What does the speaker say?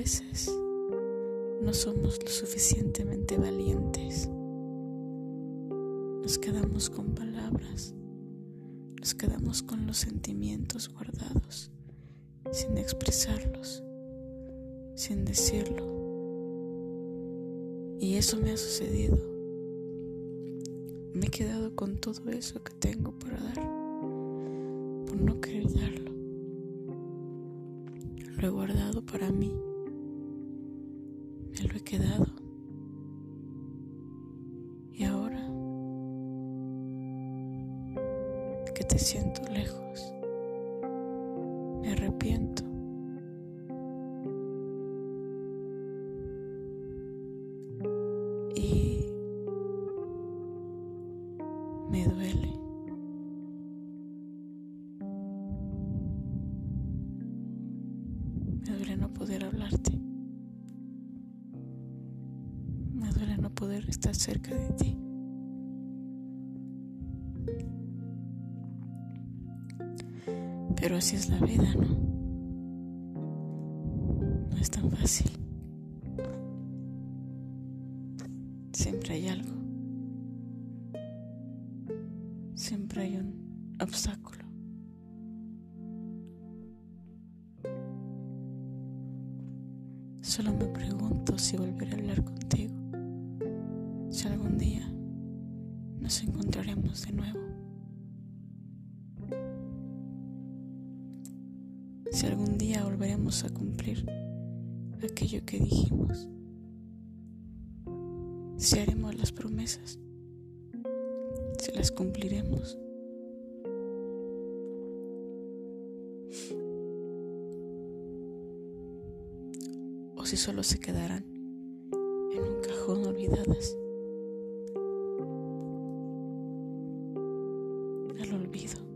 veces no somos lo suficientemente valientes. Nos quedamos con palabras, nos quedamos con los sentimientos guardados, sin expresarlos, sin decirlo. Y eso me ha sucedido. Me he quedado con todo eso que tengo para dar, por no querer darlo. Lo he guardado para mí. Lo he quedado. Y ahora que te siento lejos, me arrepiento. Y me duele. Me duele no poder hablarte. Poder estar cerca de ti. Pero así es la vida, ¿no? No es tan fácil. Siempre hay algo. Siempre hay un obstáculo. Solo me pregunto si volveré a hablar contigo, si algún día nos encontraremos de nuevo, si algún día volveremos a cumplir aquello que dijimos, si haremos las promesas, si las cumpliremos. o si solo se quedarán en un cajón olvidadas al olvido.